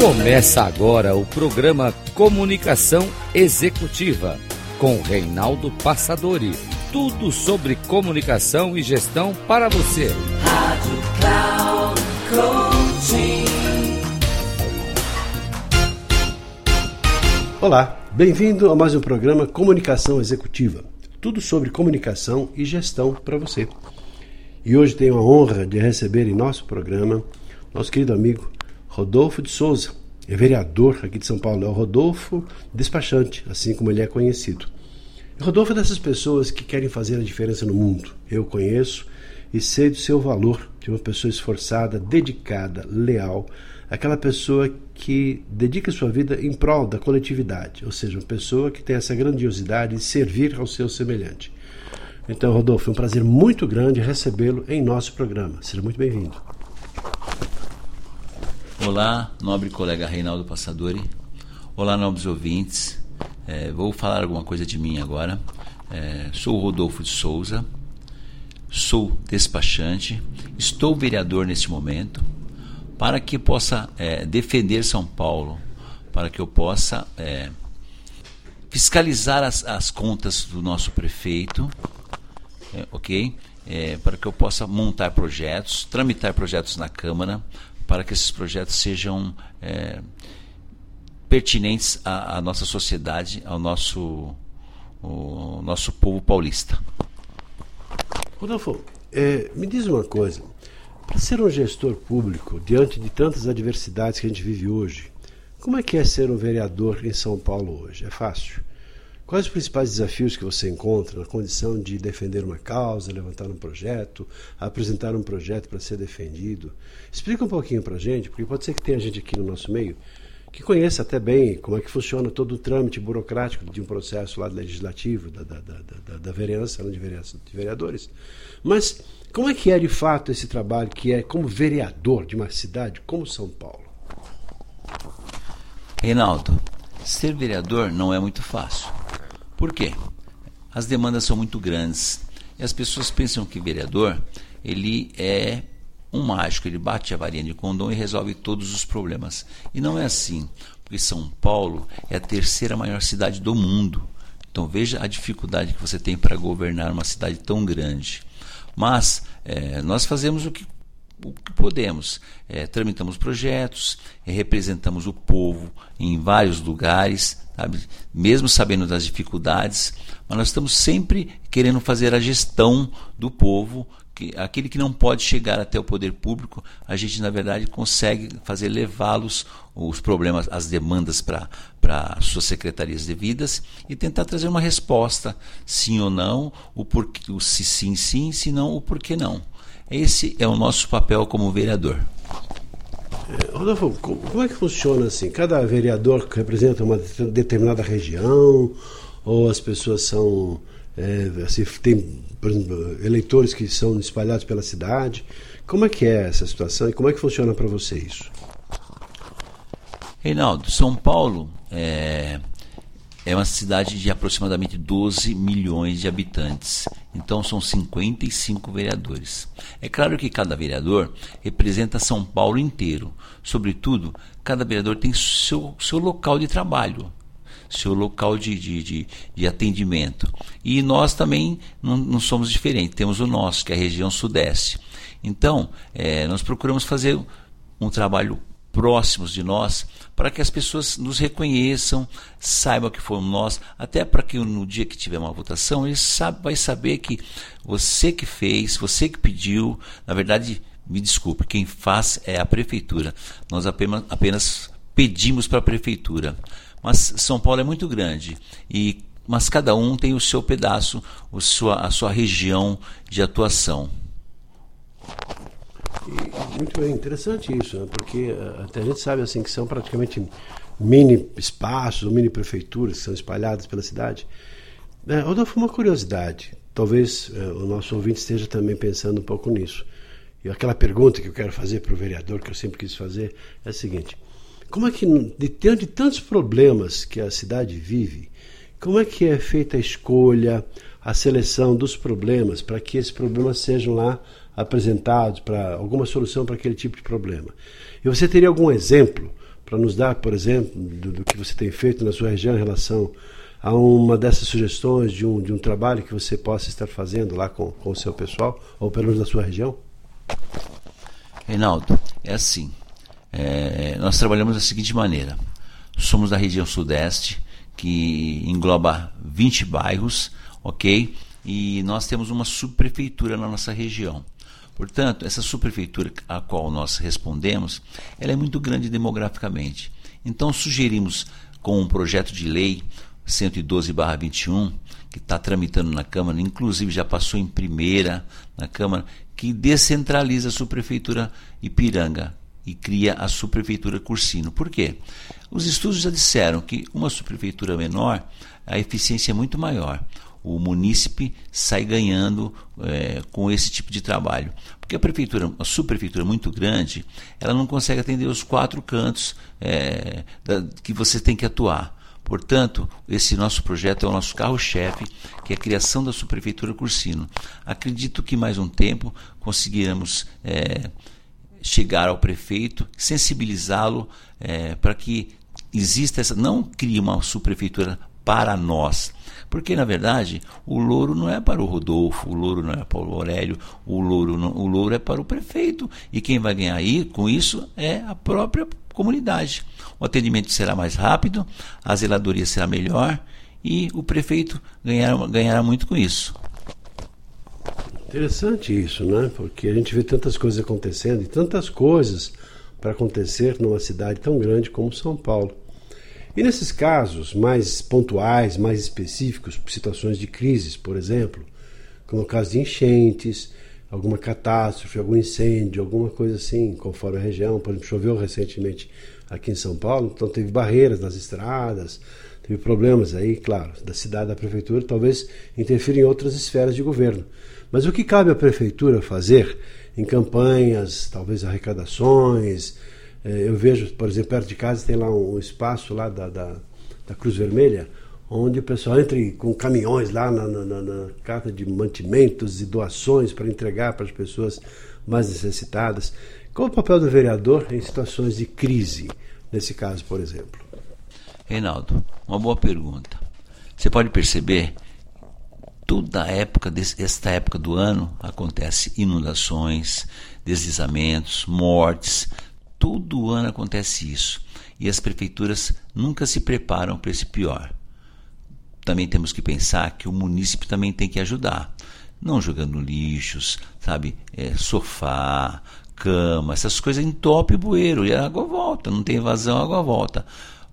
Começa agora o programa Comunicação Executiva com Reinaldo Passadori. Tudo sobre comunicação e gestão para você. Rádio Cloud Coaching. Olá, bem-vindo a mais um programa Comunicação Executiva. Tudo sobre comunicação e gestão para você. E hoje tenho a honra de receber em nosso programa nosso querido amigo Rodolfo de Souza, é vereador aqui de São Paulo, é o Rodolfo Despachante, assim como ele é conhecido. Rodolfo é dessas pessoas que querem fazer a diferença no mundo. Eu conheço e sei do seu valor de uma pessoa esforçada, dedicada, leal, aquela pessoa que dedica sua vida em prol da coletividade, ou seja, uma pessoa que tem essa grandiosidade de servir ao seu semelhante. Então, Rodolfo, é um prazer muito grande recebê-lo em nosso programa. Seja muito bem-vindo. Olá, nobre colega Reinaldo Passadori. Olá, nobres ouvintes. É, vou falar alguma coisa de mim agora. É, sou Rodolfo de Souza, sou despachante, estou vereador neste momento, para que possa é, defender São Paulo, para que eu possa é, fiscalizar as, as, contas do nosso prefeito, é, ok? É, para que eu possa montar projetos, tramitar projetos na Câmara, para que esses projetos sejam é, pertinentes à, à, nossa sociedade, ao nosso, nosso povo paulista. Rodolfo, é, me diz uma coisa. Para ser um gestor público, diante de tantas adversidades que a gente vive hoje, como é que é ser um vereador em São Paulo hoje? É fácil? Quais os principais desafios que você encontra na condição de defender uma causa, levantar um projeto, apresentar um projeto para ser defendido? Explica um pouquinho para a gente, porque pode ser que tenha gente aqui no nosso meio que conheça até bem como é que funciona todo o trâmite burocrático de um processo lá legislativo, da, da, da, da vereança, de vereadores. Mas como é que é de fato esse trabalho que é como vereador de uma cidade como São Paulo? Reinaldo, ser vereador não é muito fácil. Por quê? As demandas são muito grandes e as pessoas pensam que vereador ele é um mágico, ele bate a varinha de condom e resolve todos os problemas. E não é assim, porque São Paulo é a terceira maior cidade do mundo. Então veja a dificuldade que você tem para governar uma cidade tão grande. Mas é, nós fazemos o que, o que podemos. É, tramitamos projetos, é, representamos o povo em vários lugares, sabe? mesmo sabendo das dificuldades, mas nós estamos sempre querendo fazer a gestão do povo, que aquele que não pode chegar até o poder público, a gente na verdade consegue fazer levá-los os problemas, as demandas para para suas secretarias devidas e tentar trazer uma resposta, sim ou não, o porquê, o se sim sim, se não o porquê não. Esse é o nosso papel como vereador. É, Rodolfo, como é que funciona assim? Cada vereador representa uma determinada região ou as pessoas são é, assim, tem por exemplo, eleitores que são espalhados pela cidade? Como é que é essa situação e como é que funciona para você isso? Reinaldo, São Paulo é, é uma cidade de aproximadamente 12 milhões de habitantes. Então são 55 vereadores. É claro que cada vereador representa São Paulo inteiro. Sobretudo, cada vereador tem seu, seu local de trabalho, seu local de, de, de, de atendimento. E nós também não, não, somos diferentes. Temos o nosso, que é a região sudeste. Então, é, nós procuramos fazer um trabalho próximos de nós, para que as pessoas nos reconheçam, saibam que fomos nós, até para que no dia que tiver uma votação, ele sabe, vai saber que você que fez, você que pediu, na verdade, me desculpe, quem faz é a prefeitura. Nós apenas, apenas pedimos para a prefeitura. Mas São Paulo é muito grande e mas cada um tem o seu pedaço, o sua, a sua região de atuação. Muito bem, interessante isso, né? porque uh, até a gente sabe assim que são praticamente mini espaços ou mini prefeituras que são espalhadas pela cidade. É, Rodolfo, uma curiosidade, talvez uh, o nosso ouvinte esteja também pensando um pouco nisso. E aquela pergunta que eu quero fazer para o vereador, que eu sempre quis fazer, é a seguinte: como é que, diante de tantos problemas que a cidade vive, como é que é feita a escolha, a seleção dos problemas para que esses problemas sejam lá apresentados para alguma solução para aquele tipo de problema. E você teria algum exemplo para nos dar, por exemplo, do, do, que você tem feito na sua região em relação a uma dessas sugestões de um, de um trabalho que você possa estar fazendo lá com, com o seu pessoal, ou pelo menos na sua região? Reinaldo, é assim. É, nós trabalhamos da seguinte maneira. Somos da região sudeste, que engloba 20 bairros, ok? E nós temos uma subprefeitura na nossa região. Portanto, essa subprefeitura a qual nós respondemos, ela é muito grande demograficamente. Então, sugerimos com um projeto de lei 112/21 que está tramitando na Câmara, inclusive já passou em primeira na Câmara, que descentraliza a subprefeitura Ipiranga e cria a subprefeitura Cursino. Por quê? Os estudos já disseram que uma subprefeitura menor, a eficiência é muito maior o munícipe sai ganhando é, com esse tipo de trabalho. Porque a prefeitura, a subprefeitura muito grande, ela não consegue atender os quatro cantos é, da, que você tem que atuar. Portanto, esse nosso projeto é o nosso carro-chefe, que é a criação da subprefeitura Cursino. Acredito que mais um tempo conseguiremos é, chegar ao prefeito, sensibilizá-lo é, para que exista essa. Não crie uma subprefeitura para nós, porque, na verdade, o louro não é para o Rodolfo, o louro não é para o Aurélio, o louro, não, o louro é para o prefeito. E quem vai ganhar aí com isso é a própria comunidade. O atendimento será mais rápido, a zeladoria será melhor e o prefeito ganhará, ganhará muito com isso. Interessante isso, né? Porque a gente vê tantas coisas acontecendo e tantas coisas para acontecer numa cidade tão grande como São Paulo. E nesses casos mais pontuais, mais específicos, situações de crises, por exemplo, como o caso de enchentes, alguma catástrofe, algum incêndio, alguma coisa assim, conforme a região, por exemplo, choveu recentemente aqui em São Paulo, então teve barreiras nas estradas, teve problemas aí, claro, da cidade, da prefeitura, talvez interfira em outras esferas de governo. Mas o que cabe à prefeitura fazer em campanhas, talvez arrecadações, eu vejo, por exemplo, perto de casa tem lá um espaço lá da, da, da Cruz Vermelha, onde o pessoal entra com caminhões lá na, na, na, na carta de mantimentos e doações para entregar para as pessoas mais necessitadas. Qual o papel do vereador em situações de crise, nesse caso, por exemplo? Reinaldo, uma boa pergunta. Você pode perceber, toda época, esta época do ano, acontece inundações, deslizamentos, mortes, Todo ano acontece isso. E as prefeituras nunca se preparam para esse pior. Também temos que pensar que o município também tem que ajudar. Não jogando lixos, sabe? É, sofá, cama, essas coisas entope o bueiro e a água volta. Não tem evasão, a água volta.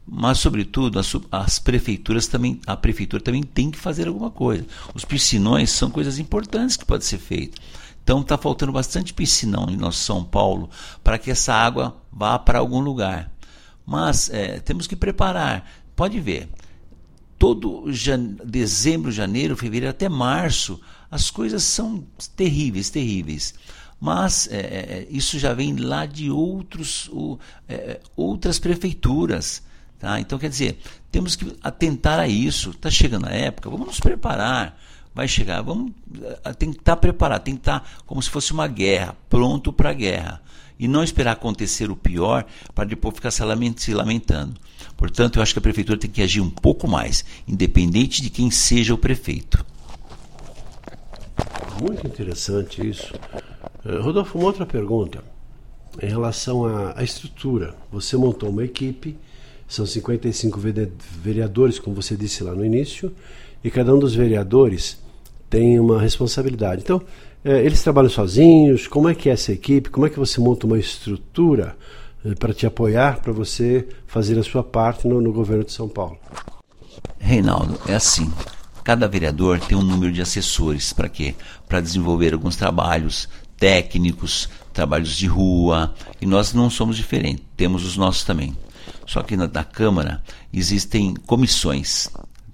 Mas, sobretudo, as, as, prefeituras também, a prefeitura também tem que fazer alguma coisa. Os piscinões são coisas importantes que podem ser feitas. Então está faltando bastante piscinão em nosso São Paulo para que essa água vá para algum lugar. Mas é, temos que preparar. Pode ver, todo jan... dezembro, janeiro, fevereiro até março, as coisas são terríveis, terríveis. Mas é, é isso já vem lá de outros, o, é, outras prefeituras. Tá? Então, quer dizer, temos que atentar a isso. Está chegando a época, vamos nos preparar vai chegar. Vamos, eh, tem que estar preparado, tem que estar como se fosse uma guerra, pronto para a guerra. E não esperar acontecer o pior para depois ficar se lamentando. Portanto, eu acho que a prefeitura tem que agir um pouco mais, independente de quem seja o prefeito. Muito interessante isso. Eh, Rodolfo, uma outra pergunta. Em relação à, à estrutura, você montou uma equipe, são 55 vereadores, como você disse lá no início, e cada um dos vereadores tem uma responsabilidade. Então, é, eles trabalham sozinhos? Como é que é essa equipe? Como é que você monta uma estrutura é, para te apoiar, para você fazer a sua parte no, no governo de São Paulo? Reinaldo, é assim. Cada vereador tem um número de assessores. Para quê? Para desenvolver alguns trabalhos técnicos, trabalhos de rua. E nós não somos diferentes. Temos os nossos também. Só que na, na Câmara existem comissões,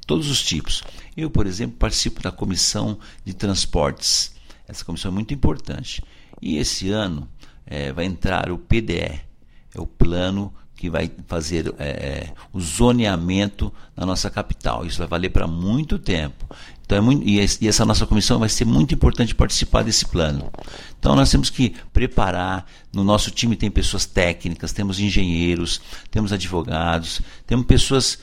todos os tipos. Eu, por exemplo, participo da comissão de transportes. Essa comissão é muito importante. E esse ano é, vai entrar o PDE, é o plano que vai fazer é, o zoneamento na nossa capital. Isso vai valer para muito tempo. Então é muito, e essa nossa comissão vai ser muito importante participar desse plano. Então nós temos que preparar. No nosso time tem pessoas técnicas, temos engenheiros, temos advogados, temos pessoas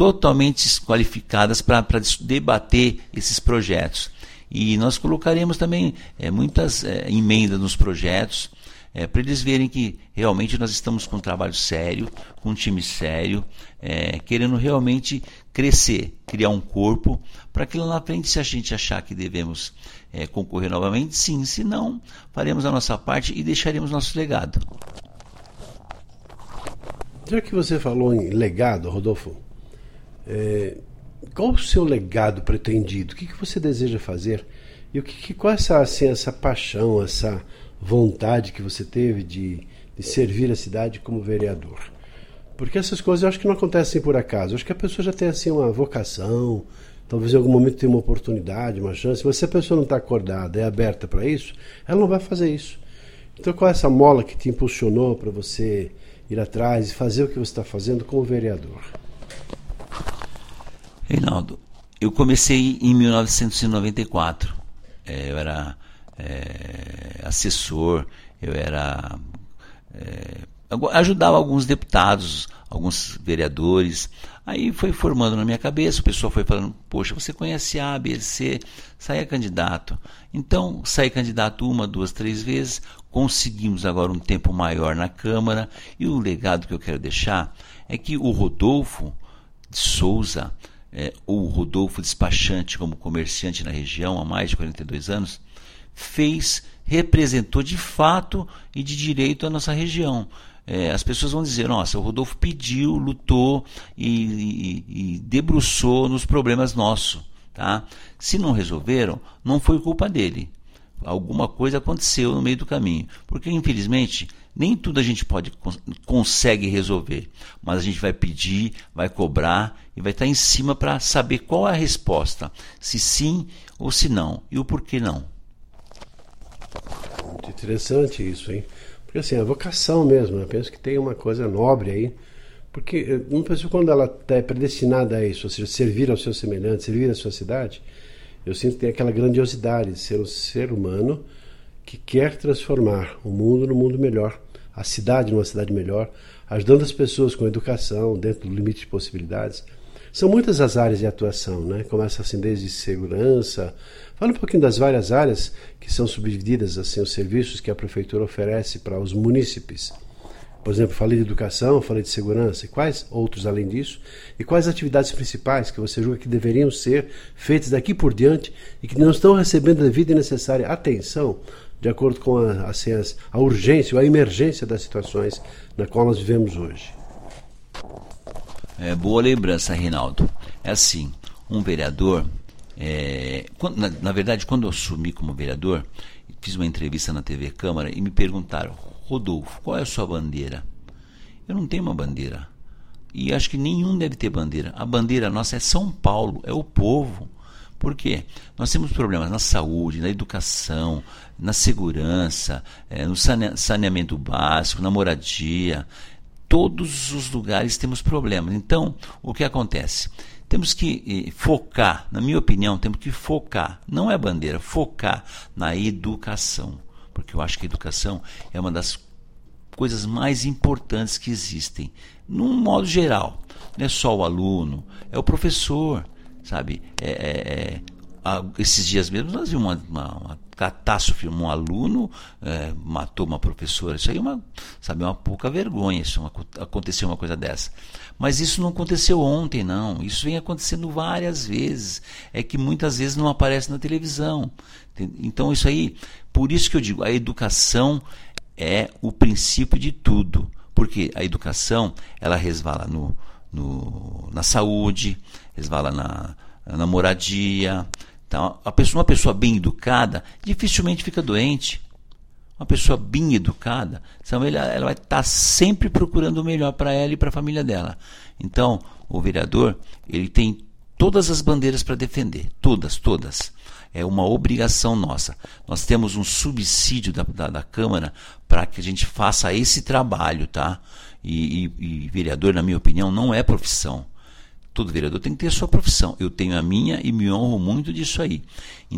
totalmente qualificadas para debater esses projetos. E nós colocaremos também é, muitas é, emendas nos projetos é, para eles verem que realmente nós estamos com um trabalho sério, com um time sério, é, querendo realmente crescer, criar um corpo, para que lá na frente, se a gente achar que devemos é, concorrer novamente, sim, se não, faremos a nossa parte e deixaremos nosso legado. Já que você falou em legado, Rodolfo, é, qual o seu legado pretendido? O que, que você deseja fazer? E o que, que qual é essa, assim, essa paixão, essa vontade que você teve de, de servir a cidade como vereador. Porque essas coisas eu acho que não acontecem por acaso. Eu acho que a pessoa já tem assim uma vocação, talvez em algum momento tenha uma oportunidade, uma chance. Mas se a pessoa não está acordada, é aberta para isso, ela não vai fazer isso. Então qual é essa mola que te impulsionou para você ir atrás e fazer o que você está fazendo como vereador? Reinaldo, eu comecei em 1994. É, eu era é, assessor, eu era. É, ajudava alguns deputados, alguns vereadores. Aí foi formando na minha cabeça, o pessoal foi falando, poxa, você conhece A, B, C, saia candidato. Então, saí candidato uma, duas, três vezes, conseguimos agora um tempo maior na Câmara, e o legado que eu quero deixar é que o Rodolfo de Souza, é, o Rodolfo despachante como comerciante na região há mais de 42 anos, fez, representou de fato e de direito a nossa região. É, as pessoas vão dizer, nossa, o Rodolfo pediu, lutou e, e, e debruçou nos problemas nossos. Tá? Se não resolveram, não foi culpa dele. Alguma coisa aconteceu no meio do caminho. Porque, infelizmente, nem tudo a gente pode consegue resolver. Mas a gente vai pedir, vai cobrar e vai estar em cima para saber qual é a resposta. Se sim ou se não. E o porquê não. Muito interessante isso, hein? Porque assim, a vocação mesmo, eu penso que tem uma coisa nobre aí. Porque eh, uma pessoa, quando ela é predestinada a isso, ou seja, servir ao seu semelhante, servir à sua cidade, eu sinto que tem aquela grandiosidade de ser um ser humano que quer transformar o mundo num mundo melhor, a cidade numa cidade melhor, ajudando as pessoas com educação, dentro do limite de possibilidades. São muitas as áreas de atuação, né? Começa assim desde segurança, Fala um pouquinho das várias áreas que são subdivididas, assim, os serviços que a prefeitura oferece para os munícipes. Por exemplo, falei de educação, falei de segurança, e quais outros além disso? E quais atividades principais que você julga que deveriam ser feitas daqui por diante e que não estão recebendo a devida e necessária atenção de acordo com a, assim, a urgência ou a emergência das situações na qual nós vivemos hoje? É, boa lembrança, Reinaldo. É assim, um vereador é, quando, na, na, verdade, quando eu assumi como vereador, fiz uma entrevista na TV Câmara e me perguntaram: Rodolfo, qual é a sua bandeira? Eu não tenho uma bandeira. E acho que nenhum deve ter bandeira. A bandeira nossa é São Paulo, é o povo. Por quê? Nós temos problemas na saúde, na educação, na segurança, é, no saneamento básico, na moradia. Todos os lugares temos problemas. Então, o que acontece? Temos que eh, focar, na minha opinião, temos que focar, não é bandeira, focar na educação. Porque eu acho que a educação é uma das coisas mais importantes que existem, num modo geral. Não é só o aluno, é o professor, sabe? É, é, é esses dias mesmo nós vimos uma, uma, uma catástrofe, um aluno é, matou uma professora. Isso aí é uma, sabe, uma pouca vergonha, isso uma, aconteceu uma coisa dessa. Mas isso não aconteceu ontem, não. Isso vem acontecendo várias vezes. É que muitas vezes não aparece na televisão. Então isso aí, por isso que eu digo, a educação é o princípio de tudo. Porque a educação, ela resvala no, no, na saúde, resvala na, na moradia, então, a pessoa, uma pessoa bem educada dificilmente fica doente. Uma pessoa bem educada, ela, ela vai estar sempre procurando o melhor para ela e para a família dela. Então, o vereador, ele tem todas as bandeiras para defender, todas, todas. é uma obrigação nossa. Nós temos um subsídio da, da, da Câmara para que a gente faça esse trabalho, tá? E, e, e vereador, na minha opinião, não é profissão. Todo vereador tem que ter a sua profissão. Eu tenho a minha e me honro muito disso aí.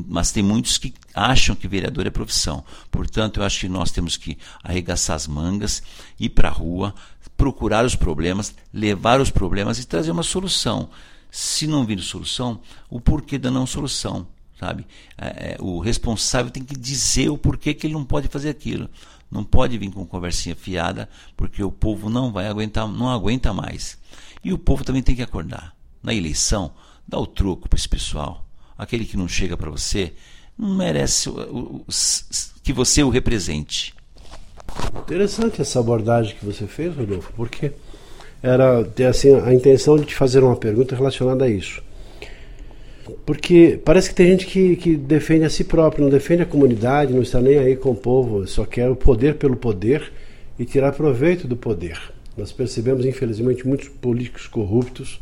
Mas tem muitos que acham que vereador é profissão. Portanto, eu acho que nós temos que arregaçar as mangas, ir para a rua, procurar os problemas, levar os problemas e trazer uma solução. Se não vir solução, o porquê da não solução, sabe? É, é, o responsável tem que dizer o porquê que ele não pode fazer aquilo. Não pode vir com conversinha fiada, porque o povo não vai aguentar, não aguenta mais. E o povo também tem que acordar. Na eleição, dá o troco para esse pessoal. Aquele que não chega para você não merece o, o, que você o represente. Interessante essa abordagem que você fez, Rodolfo, porque era assim, a intenção de te fazer uma pergunta relacionada a isso. Porque parece que tem gente que, que defende a si próprio, não defende a comunidade, não está nem aí com o povo, só quer o poder pelo poder e tirar proveito do poder. Nós percebemos, infelizmente, muitos políticos corruptos,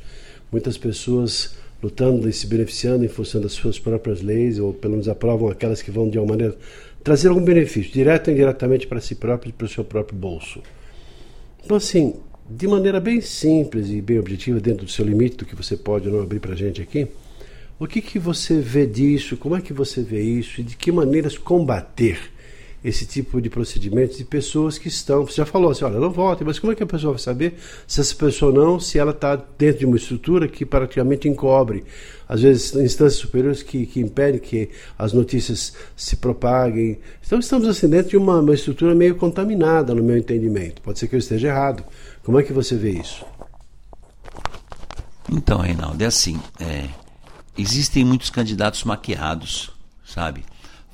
muitas pessoas lutando e se beneficiando em função das suas próprias leis, ou pelo menos aprovam aquelas que vão, de alguma maneira, trazer algum benefício, direto ou indiretamente para si próprio e para o seu próprio bolso. Então, assim, de maneira bem simples e bem objetiva, dentro do seu limite, do que você pode não abrir para a gente aqui, o que, que você vê disso, como é que você vê isso e de que maneiras combater esse tipo de procedimentos de pessoas que estão. Você já falou assim, olha, não votem, mas como é que a pessoa vai saber se essa pessoa não, se ela está dentro de uma estrutura que praticamente encobre, às vezes instâncias superiores que, que impedem que as notícias se propaguem. Então estamos assim dentro de uma, uma estrutura meio contaminada, no meu entendimento. Pode ser que eu esteja errado. Como é que você vê isso? Então, Reinaldo, é assim, é, existem muitos candidatos maquiados, sabe?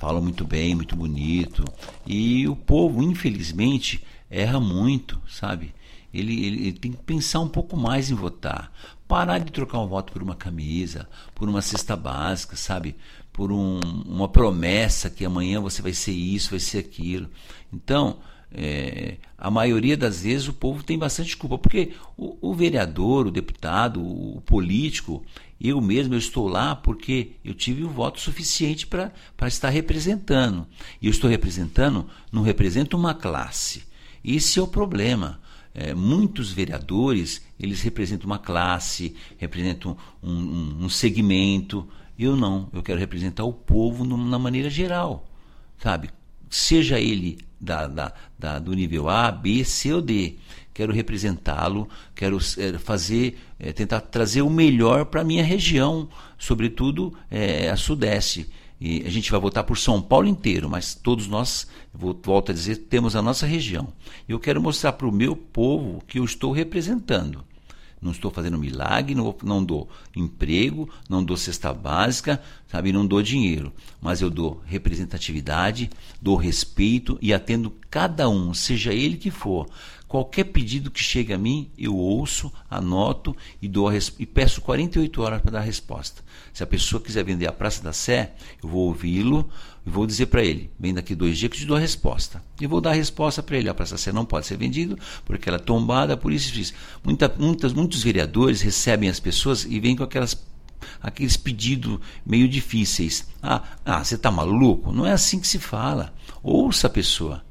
Falam muito bem, muito bonito. E o povo, infelizmente, erra muito, sabe? Ele, ele, ele, tem que pensar um pouco mais em votar. Parar de trocar um voto por uma camisa, por uma cesta básica, sabe? Por um, uma promessa que amanhã você vai ser isso, vai ser aquilo. Então, é, a maioria das vezes o povo tem bastante culpa, porque o, o vereador, o deputado, o político, eu mesmo eu estou lá porque eu tive o voto suficiente para estar representando. E eu estou representando, não represento uma classe. Esse é o problema. É, muitos vereadores, eles representam uma classe, representam um, um, um segmento. Eu não, eu quero representar o povo na maneira geral, sabe? Seja ele da, da, da, do nível A, B, C ou D quero representá-lo, quero é, fazer, é, tentar trazer o melhor para a minha região, sobretudo é, a Sudeste. E a gente vai votar por São Paulo inteiro, mas todos nós, volto a dizer, temos a nossa região. E eu quero mostrar para o meu povo que eu estou representando. Não estou fazendo milagre, não, não dou emprego, não dou cesta básica, sabe, não dou dinheiro, mas eu dou representatividade, dou respeito e atendo cada um, seja ele que for. Qualquer pedido que chegue a mim, eu ouço, anoto e, dou e peço 48 horas para dar a resposta. Se a pessoa quiser vender a Praça da Sé, eu vou ouvi-lo e vou dizer para ele: vem daqui dois dias que eu te dou a resposta. E vou dar a resposta para ele: a Praça da Sé não pode ser vendido porque ela é tombada, por isso isso. Muita, muitas, muitos vereadores recebem as pessoas e vêm com aquelas aqueles pedidos meio difíceis. Ah, ah você está maluco? Não é assim que se fala. Ouça a pessoa.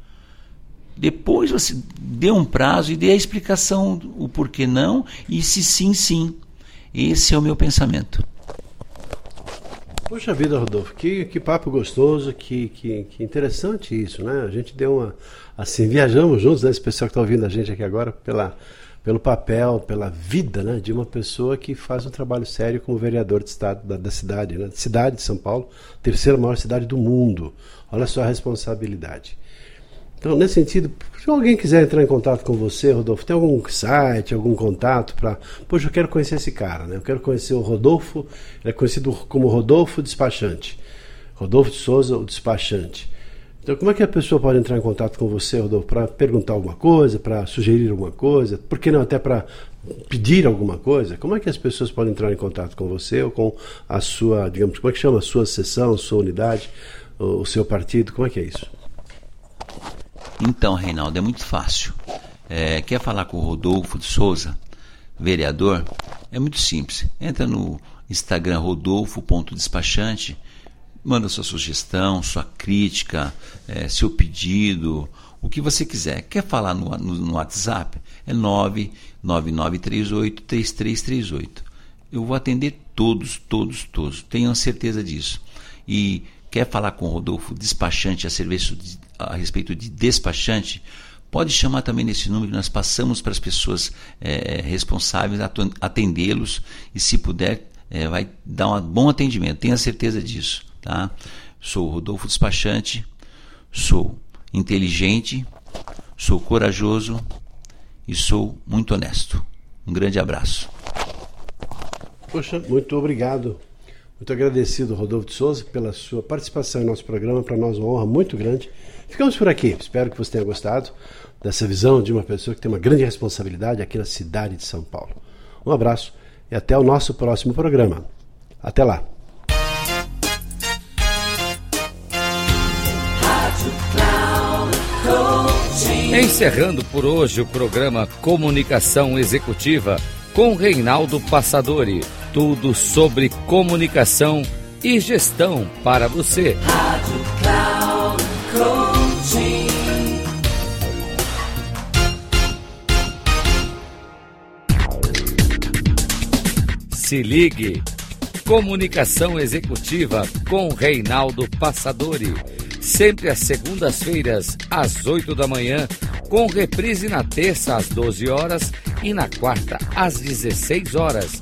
Depois você dê um prazo e dê a explicação, o porquê não, e se sim, sim. Esse é o meu pensamento. Poxa vida, Rodolfo, que, que papo gostoso, que, que, que interessante isso, né? A gente deu uma. Assim, viajamos juntos, né? Esse pessoal que está ouvindo a gente aqui agora, pela, pelo papel, pela vida né? de uma pessoa que faz um trabalho sério como vereador de estado da, da cidade, né? Cidade de São Paulo, terceira maior cidade do mundo. Olha só a responsabilidade. Então, nesse sentido, se alguém quiser entrar em contato com você, Rodolfo, tem algum site, algum contato para. Poxa, eu quero conhecer esse cara, né? Eu quero conhecer o Rodolfo, ele é conhecido como Rodolfo Despachante. Rodolfo de Souza, o Despachante. Então, como é que a pessoa pode entrar em contato com você, Rodolfo, para perguntar alguma coisa, para sugerir alguma coisa, por que não até para pedir alguma coisa? Como é que as pessoas podem entrar em contato com você ou com a sua, digamos, como é que chama? A sua sessão, sua unidade, o seu partido? Como é que é isso? Então, Reinaldo, é muito fácil. É, quer falar com o Rodolfo de Souza, vereador? É muito simples. Entra no Instagram rodolfo.despachante, manda sua sugestão, sua crítica, é, seu pedido, o que você quiser. Quer falar no, no, no WhatsApp? É 99938-3338. Eu vou atender todos, todos, todos. Tenham certeza disso. E quer falar com o Rodolfo, despachante a serviço de, a respeito de despachante? Pode chamar também nesse número que nós passamos para as pessoas é, responsáveis atendê-los e, se puder, é, vai dar um bom atendimento. Tenha certeza disso. Tá? Sou Rodolfo Despachante, sou inteligente, sou corajoso e sou muito honesto. Um grande abraço. Poxa, muito obrigado. Muito agradecido, Rodolfo de Souza, pela sua participação em nosso programa. Para nós, uma honra muito grande. Ficamos por aqui. Espero que você tenha gostado dessa visão de uma pessoa que tem uma grande responsabilidade aqui na cidade de São Paulo. Um abraço e até o nosso próximo programa. Até lá. Encerrando por hoje o programa Comunicação Executiva com Reinaldo Passadori. Tudo sobre comunicação e gestão para você. Rádio Cloud Coaching. Se ligue. Comunicação Executiva com Reinaldo Passadori sempre às segundas-feiras, às 8 da manhã, com reprise na terça às 12 horas e na quarta às 16 horas,